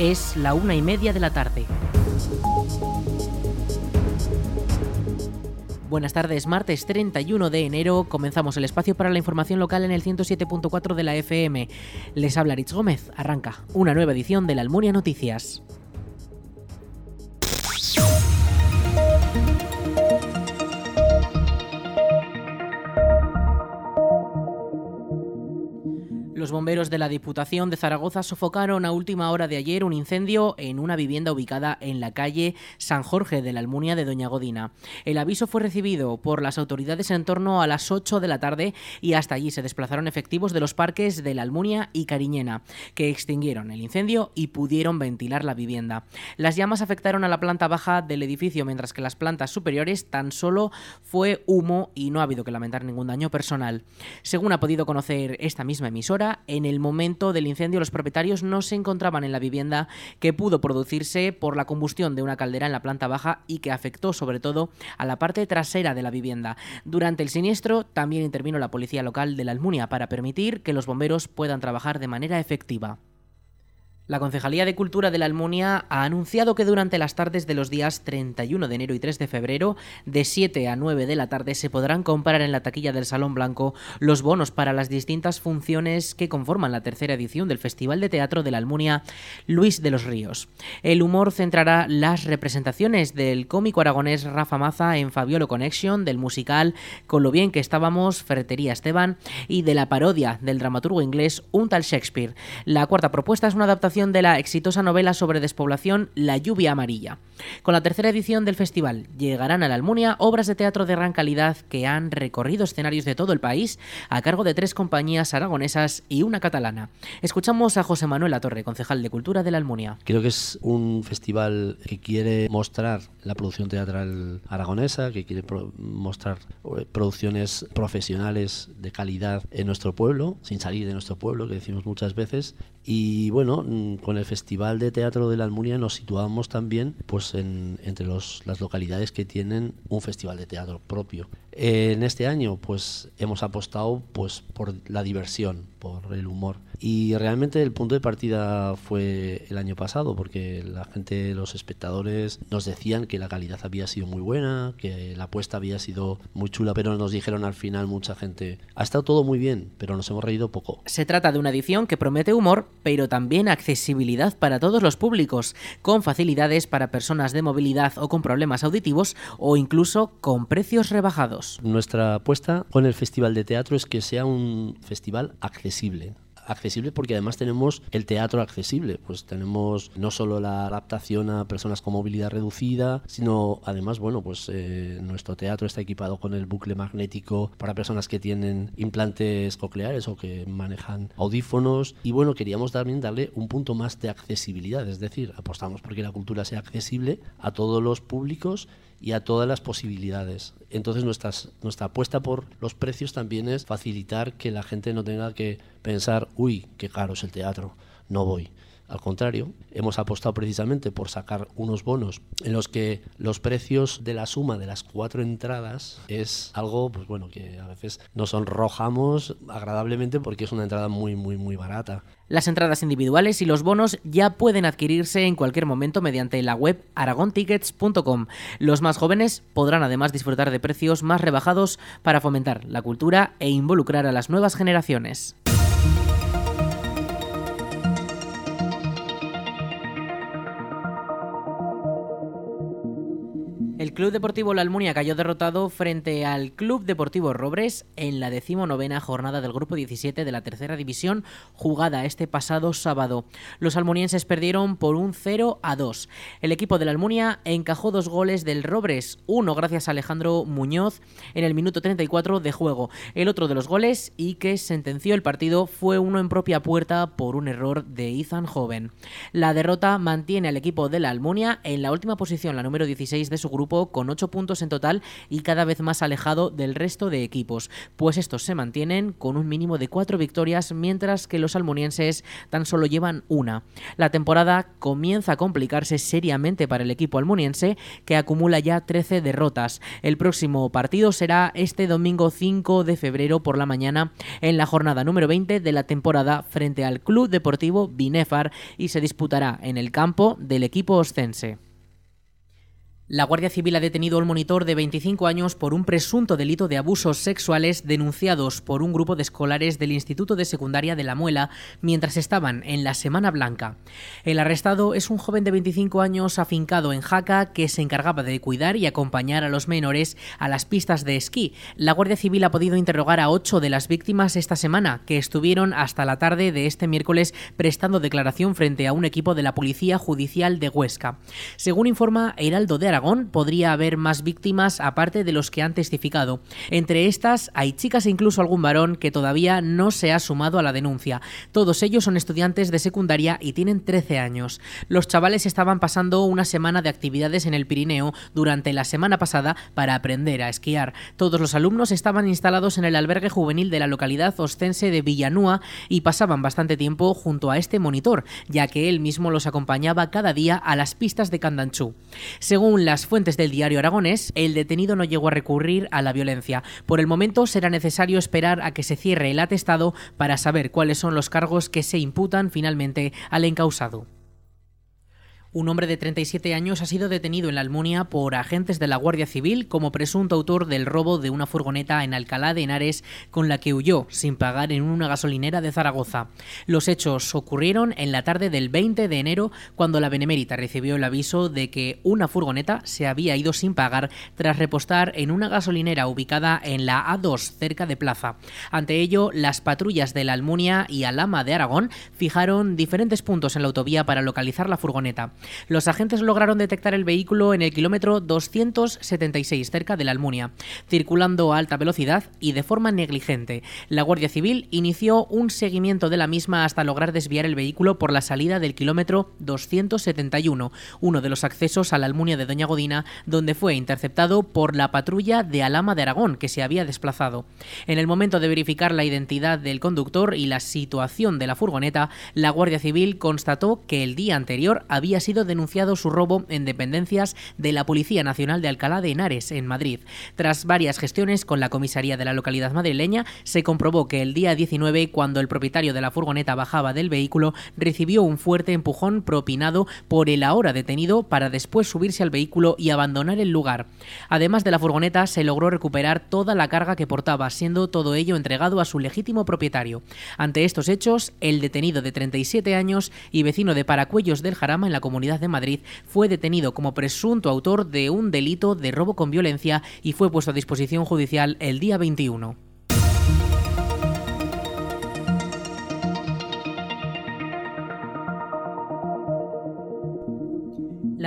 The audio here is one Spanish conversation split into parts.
Es la una y media de la tarde. Buenas tardes, martes 31 de enero comenzamos el espacio para la información local en el 107.4 de la FM. Les habla Rich Gómez, arranca una nueva edición de la Almunia Noticias. Los bomberos de la Diputación de Zaragoza sofocaron a última hora de ayer un incendio en una vivienda ubicada en la calle San Jorge de la Almunia de Doña Godina. El aviso fue recibido por las autoridades en torno a las 8 de la tarde y hasta allí se desplazaron efectivos de los parques de la Almunia y Cariñena, que extinguieron el incendio y pudieron ventilar la vivienda. Las llamas afectaron a la planta baja del edificio, mientras que las plantas superiores tan solo fue humo y no ha habido que lamentar ningún daño personal. Según ha podido conocer esta misma emisora, en el momento del incendio los propietarios no se encontraban en la vivienda que pudo producirse por la combustión de una caldera en la planta baja y que afectó sobre todo a la parte trasera de la vivienda. Durante el siniestro también intervino la policía local de la Almunia para permitir que los bomberos puedan trabajar de manera efectiva. La Concejalía de Cultura de la Almunia ha anunciado que durante las tardes de los días 31 de enero y 3 de febrero, de 7 a 9 de la tarde, se podrán comprar en la taquilla del Salón Blanco los bonos para las distintas funciones que conforman la tercera edición del Festival de Teatro de la Almunia Luis de los Ríos. El humor centrará las representaciones del cómico aragonés Rafa Maza en Fabiolo Connection, del musical Con lo bien que estábamos, Ferretería Esteban, y de la parodia del dramaturgo inglés Un tal Shakespeare. La cuarta propuesta es una adaptación de la exitosa novela sobre despoblación La lluvia amarilla. Con la tercera edición del festival llegarán a la Almunia obras de teatro de gran calidad que han recorrido escenarios de todo el país a cargo de tres compañías aragonesas y una catalana. Escuchamos a José Manuel Torre, concejal de Cultura de la Almunia. Creo que es un festival que quiere mostrar la producción teatral aragonesa, que quiere mostrar eh, producciones profesionales de calidad en nuestro pueblo, sin salir de nuestro pueblo, que decimos muchas veces. Y bueno, mm, con el Festival de Teatro de la Almunia nos situamos también pues en, entre los, las localidades que tienen un festival de teatro propio. En este año pues hemos apostado pues por la diversión, por el humor. Y realmente el punto de partida fue el año pasado, porque la gente, los espectadores, nos decían que la calidad había sido muy buena, que la apuesta había sido muy chula, pero nos dijeron al final mucha gente, ha estado todo muy bien, pero nos hemos reído poco. Se trata de una edición que promete humor, pero también accesibilidad para todos los públicos, con facilidades para personas de movilidad o con problemas auditivos o incluso con precios rebajados. Nuestra apuesta con el Festival de Teatro es que sea un festival accesible. Accesible porque además tenemos el teatro accesible, pues tenemos no solo la adaptación a personas con movilidad reducida, sino además, bueno, pues eh, nuestro teatro está equipado con el bucle magnético para personas que tienen implantes cocleares o que manejan audífonos. Y bueno, queríamos también darle un punto más de accesibilidad, es decir, apostamos porque la cultura sea accesible a todos los públicos y a todas las posibilidades. Entonces nuestra apuesta por los precios también es facilitar que la gente no tenga que pensar, uy, qué caro es el teatro, no voy. Al contrario, hemos apostado precisamente por sacar unos bonos en los que los precios de la suma de las cuatro entradas es algo, pues bueno, que a veces nos sonrojamos agradablemente porque es una entrada muy, muy, muy barata. Las entradas individuales y los bonos ya pueden adquirirse en cualquier momento mediante la web aragontickets.com. Los más jóvenes podrán además disfrutar de precios más rebajados para fomentar la cultura e involucrar a las nuevas generaciones. El Club Deportivo La Almunia cayó derrotado frente al Club Deportivo Robres en la decimonovena jornada del Grupo 17 de la Tercera División, jugada este pasado sábado. Los almunienses perdieron por un 0 a 2. El equipo de la Almunia encajó dos goles del Robres, uno gracias a Alejandro Muñoz en el minuto 34 de juego. El otro de los goles y que sentenció el partido fue uno en propia puerta por un error de Ethan Joven. La derrota mantiene al equipo de la Almunia en la última posición, la número 16 de su grupo con 8 puntos en total y cada vez más alejado del resto de equipos, pues estos se mantienen con un mínimo de 4 victorias, mientras que los almunienses tan solo llevan una. La temporada comienza a complicarse seriamente para el equipo almuniense, que acumula ya 13 derrotas. El próximo partido será este domingo 5 de febrero por la mañana en la jornada número 20 de la temporada frente al Club Deportivo Binefar y se disputará en el campo del equipo oscense. La Guardia Civil ha detenido al monitor de 25 años por un presunto delito de abusos sexuales denunciados por un grupo de escolares del Instituto de Secundaria de La Muela mientras estaban en la Semana Blanca. El arrestado es un joven de 25 años afincado en Jaca que se encargaba de cuidar y acompañar a los menores a las pistas de esquí. La Guardia Civil ha podido interrogar a ocho de las víctimas esta semana, que estuvieron hasta la tarde de este miércoles prestando declaración frente a un equipo de la Policía Judicial de Huesca. Según informa Heraldo de Aragón, podría haber más víctimas aparte de los que han testificado. Entre estas hay chicas e incluso algún varón que todavía no se ha sumado a la denuncia. Todos ellos son estudiantes de secundaria y tienen 13 años. Los chavales estaban pasando una semana de actividades en el Pirineo durante la semana pasada para aprender a esquiar. Todos los alumnos estaban instalados en el albergue juvenil de la localidad ostense de Villanúa y pasaban bastante tiempo junto a este monitor, ya que él mismo los acompañaba cada día a las pistas de Candanchú. Según la las fuentes del diario aragonés, el detenido no llegó a recurrir a la violencia. Por el momento será necesario esperar a que se cierre el atestado para saber cuáles son los cargos que se imputan finalmente al encausado. Un hombre de 37 años ha sido detenido en la Almunia por agentes de la Guardia Civil como presunto autor del robo de una furgoneta en Alcalá de Henares con la que huyó sin pagar en una gasolinera de Zaragoza. Los hechos ocurrieron en la tarde del 20 de enero cuando la Benemérita recibió el aviso de que una furgoneta se había ido sin pagar tras repostar en una gasolinera ubicada en la A2 cerca de Plaza. Ante ello, las patrullas de la Almunia y Alama de Aragón fijaron diferentes puntos en la autovía para localizar la furgoneta. Los agentes lograron detectar el vehículo en el kilómetro 276, cerca de la Almunia, circulando a alta velocidad y de forma negligente. La Guardia Civil inició un seguimiento de la misma hasta lograr desviar el vehículo por la salida del kilómetro 271, uno de los accesos a la Almunia de Doña Godina, donde fue interceptado por la patrulla de Alama de Aragón, que se había desplazado. En el momento de verificar la identidad del conductor y la situación de la furgoneta, la Guardia Civil constató que el día anterior había sido sido denunciado su robo en dependencias de la Policía Nacional de Alcalá de Henares, en Madrid. Tras varias gestiones con la comisaría de la localidad madrileña, se comprobó que el día 19, cuando el propietario de la furgoneta bajaba del vehículo, recibió un fuerte empujón propinado por el ahora detenido para después subirse al vehículo y abandonar el lugar. Además de la furgoneta, se logró recuperar toda la carga que portaba, siendo todo ello entregado a su legítimo propietario. Ante estos hechos, el detenido de 37 años y vecino de Paracuellos del Jarama en la comunidad de Madrid, fue detenido como presunto autor de un delito de robo con violencia y fue puesto a disposición judicial el día 21.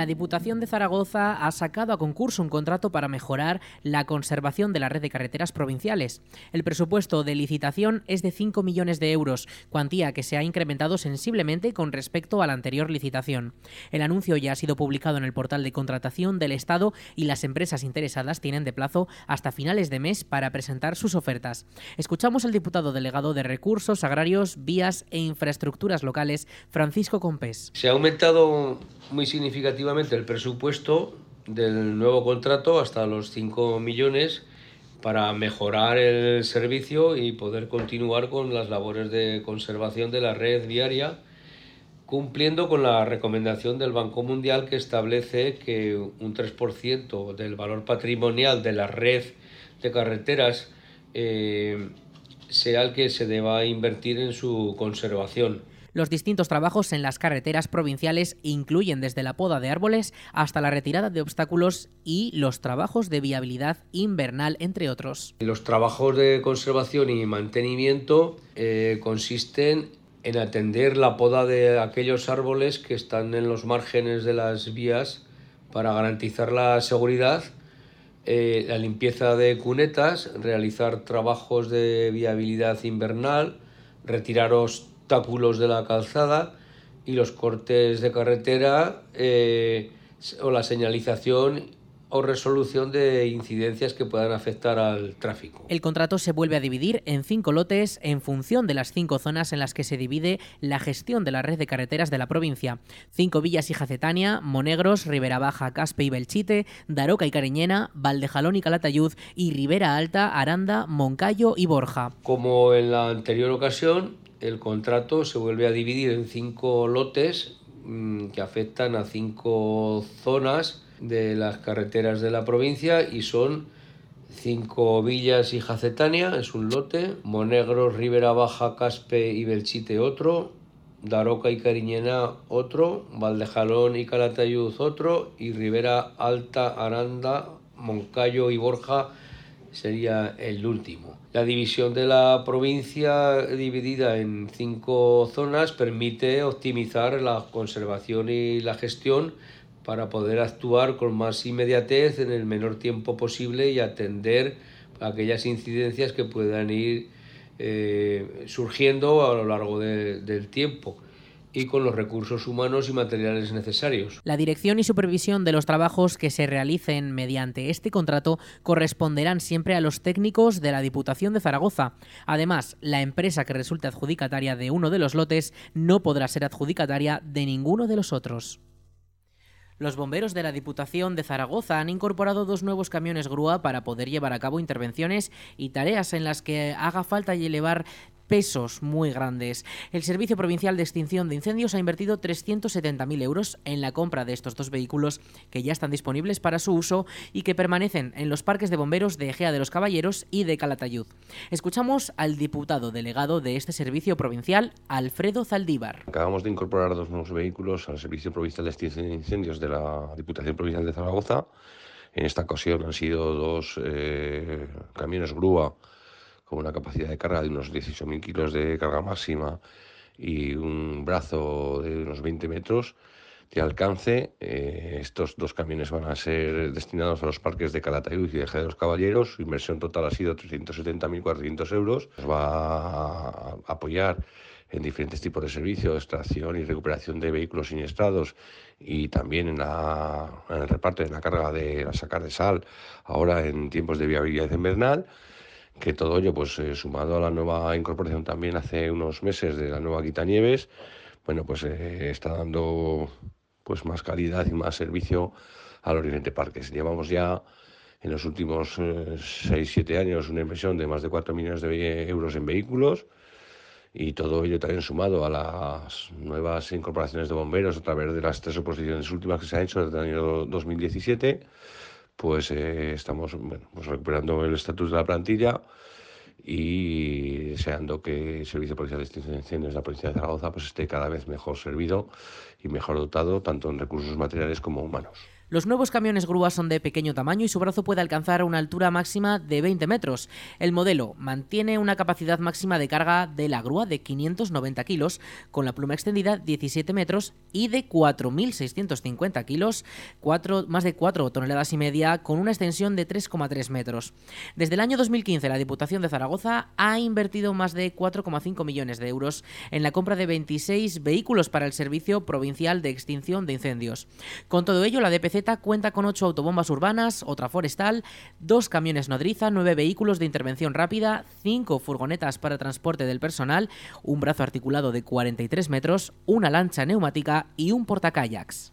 La Diputación de Zaragoza ha sacado a concurso un contrato para mejorar la conservación de la red de carreteras provinciales. El presupuesto de licitación es de 5 millones de euros, cuantía que se ha incrementado sensiblemente con respecto a la anterior licitación. El anuncio ya ha sido publicado en el portal de contratación del Estado y las empresas interesadas tienen de plazo hasta finales de mes para presentar sus ofertas. Escuchamos al diputado delegado de Recursos Agrarios, Vías e Infraestructuras Locales, Francisco Compés. Se ha aumentado muy significativamente el presupuesto del nuevo contrato hasta los 5 millones para mejorar el servicio y poder continuar con las labores de conservación de la red viaria, cumpliendo con la recomendación del Banco Mundial que establece que un 3% del valor patrimonial de la red de carreteras eh, sea el que se deba invertir en su conservación. Los distintos trabajos en las carreteras provinciales incluyen desde la poda de árboles hasta la retirada de obstáculos y los trabajos de viabilidad invernal, entre otros. Los trabajos de conservación y mantenimiento eh, consisten en atender la poda de aquellos árboles que están en los márgenes de las vías para garantizar la seguridad, eh, la limpieza de cunetas, realizar trabajos de viabilidad invernal, retirar obstáculos de la calzada y los cortes de carretera eh, o la señalización o resolución de incidencias que puedan afectar al tráfico. El contrato se vuelve a dividir en cinco lotes en función de las cinco zonas en las que se divide la gestión de la red de carreteras de la provincia. Cinco villas y Jacetania, Monegros, Ribera Baja, Caspe y Belchite, Daroca y Cariñena, Valdejalón y Calatayud y Ribera Alta, Aranda, Moncayo y Borja. Como en la anterior ocasión, el contrato se vuelve a dividir en cinco lotes mm, que afectan a cinco zonas de las carreteras de la provincia y son cinco villas y Jacetania, es un lote, Monegros, Ribera Baja, Caspe y Belchite otro, Daroca y Cariñena otro, Valdejalón y Calatayud otro y Ribera Alta, Aranda, Moncayo y Borja sería el último. La división de la provincia dividida en cinco zonas permite optimizar la conservación y la gestión para poder actuar con más inmediatez en el menor tiempo posible y atender aquellas incidencias que puedan ir eh, surgiendo a lo largo del tiempo y con los recursos humanos y materiales necesarios. La dirección y supervisión de los trabajos que se realicen mediante este contrato corresponderán siempre a los técnicos de la Diputación de Zaragoza. Además, la empresa que resulte adjudicataria de uno de los lotes no podrá ser adjudicataria de ninguno de los otros. Los bomberos de la Diputación de Zaragoza han incorporado dos nuevos camiones grúa para poder llevar a cabo intervenciones y tareas en las que haga falta elevar pesos muy grandes. El Servicio Provincial de Extinción de Incendios ha invertido 370.000 euros en la compra de estos dos vehículos que ya están disponibles para su uso y que permanecen en los parques de bomberos de Egea de los Caballeros y de Calatayud. Escuchamos al diputado delegado de este servicio provincial, Alfredo Zaldívar. Acabamos de incorporar dos nuevos vehículos al Servicio Provincial de Extinción de Incendios de la Diputación Provincial de Zaragoza. En esta ocasión han sido dos eh, camiones grúa con una capacidad de carga de unos 18.000 kilos de carga máxima y un brazo de unos 20 metros de alcance. Eh, estos dos camiones van a ser destinados a los parques de Calatayud y de Eje de los Caballeros. Su inversión total ha sido 370.400 euros. Nos va a apoyar en diferentes tipos de servicios, extracción y recuperación de vehículos siniestrados y también en, en el reparto de la carga de la sacar de sal, ahora en tiempos de viabilidad invernal que todo ello, pues eh, sumado a la nueva incorporación también hace unos meses de la nueva Quitanieves, bueno, pues eh, está dando pues más calidad y más servicio al Oriente Parques. Llevamos ya en los últimos 6-7 eh, años una inversión de más de 4 millones de euros en vehículos y todo ello también sumado a las nuevas incorporaciones de bomberos a través de las tres oposiciones últimas que se han hecho desde el año 2017 pues eh, estamos pues recuperando el estatus de la plantilla y deseando que el Servicio Policial de Extinción de la Policía de Zaragoza pues esté cada vez mejor servido y mejor dotado tanto en recursos materiales como humanos. Los nuevos camiones grúas son de pequeño tamaño y su brazo puede alcanzar una altura máxima de 20 metros. El modelo mantiene una capacidad máxima de carga de la grúa de 590 kilos, con la pluma extendida 17 metros y de 4.650 kilos, más de 4 toneladas y media, con una extensión de 3,3 metros. Desde el año 2015, la Diputación de Zaragoza ha invertido más de 4,5 millones de euros en la compra de 26 vehículos para el Servicio Provincial de Extinción de Incendios. Con todo ello, la DPC cuenta con ocho autobombas urbanas, otra forestal, dos camiones nodriza, nueve vehículos de intervención rápida, cinco furgonetas para transporte del personal, un brazo articulado de 43 metros, una lancha neumática y un portacayaks.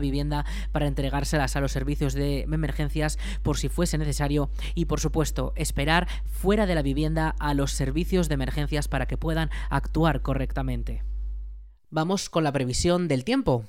vivienda para entregárselas a los servicios de emergencias por si fuese necesario y por supuesto esperar fuera de la vivienda a los servicios de emergencias para que puedan actuar correctamente. Vamos con la previsión del tiempo.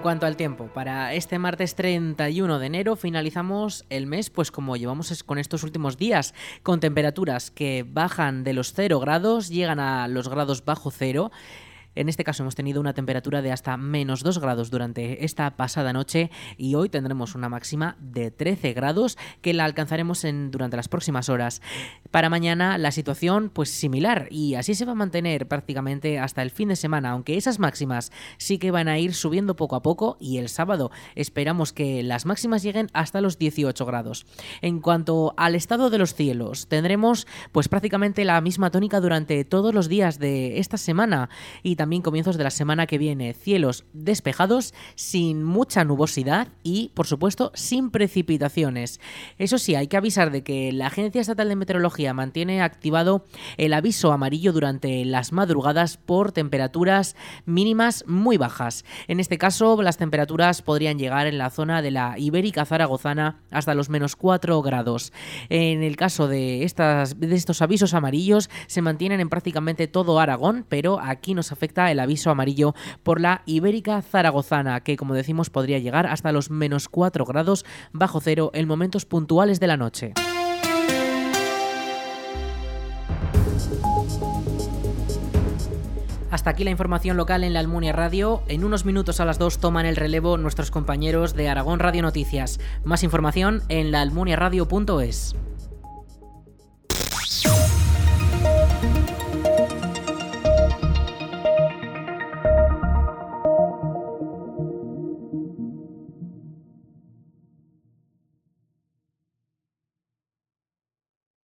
En cuanto al tiempo, para este martes 31 de enero finalizamos el mes, pues como llevamos con estos últimos días, con temperaturas que bajan de los 0 grados, llegan a los grados bajo cero. En este caso hemos tenido una temperatura de hasta menos 2 grados durante esta pasada noche y hoy tendremos una máxima de 13 grados que la alcanzaremos en, durante las próximas horas. Para mañana la situación pues similar y así se va a mantener prácticamente hasta el fin de semana, aunque esas máximas sí que van a ir subiendo poco a poco y el sábado esperamos que las máximas lleguen hasta los 18 grados. En cuanto al estado de los cielos, tendremos pues prácticamente la misma tónica durante todos los días de esta semana y también comienzos de la semana que viene. Cielos despejados, sin mucha nubosidad y, por supuesto, sin precipitaciones. Eso sí, hay que avisar de que la Agencia Estatal de Meteorología mantiene activado el aviso amarillo durante las madrugadas por temperaturas mínimas muy bajas. En este caso, las temperaturas podrían llegar en la zona de la Ibérica Zaragozana hasta los menos 4 grados. En el caso de, estas, de estos avisos amarillos, se mantienen en prácticamente todo Aragón, pero aquí nos el aviso amarillo por la Ibérica Zaragozana, que como decimos podría llegar hasta los menos 4 grados bajo cero en momentos puntuales de la noche. Hasta aquí la información local en la Almunia Radio. En unos minutos a las 2 toman el relevo nuestros compañeros de Aragón Radio Noticias. Más información en laalmuniaradio.es.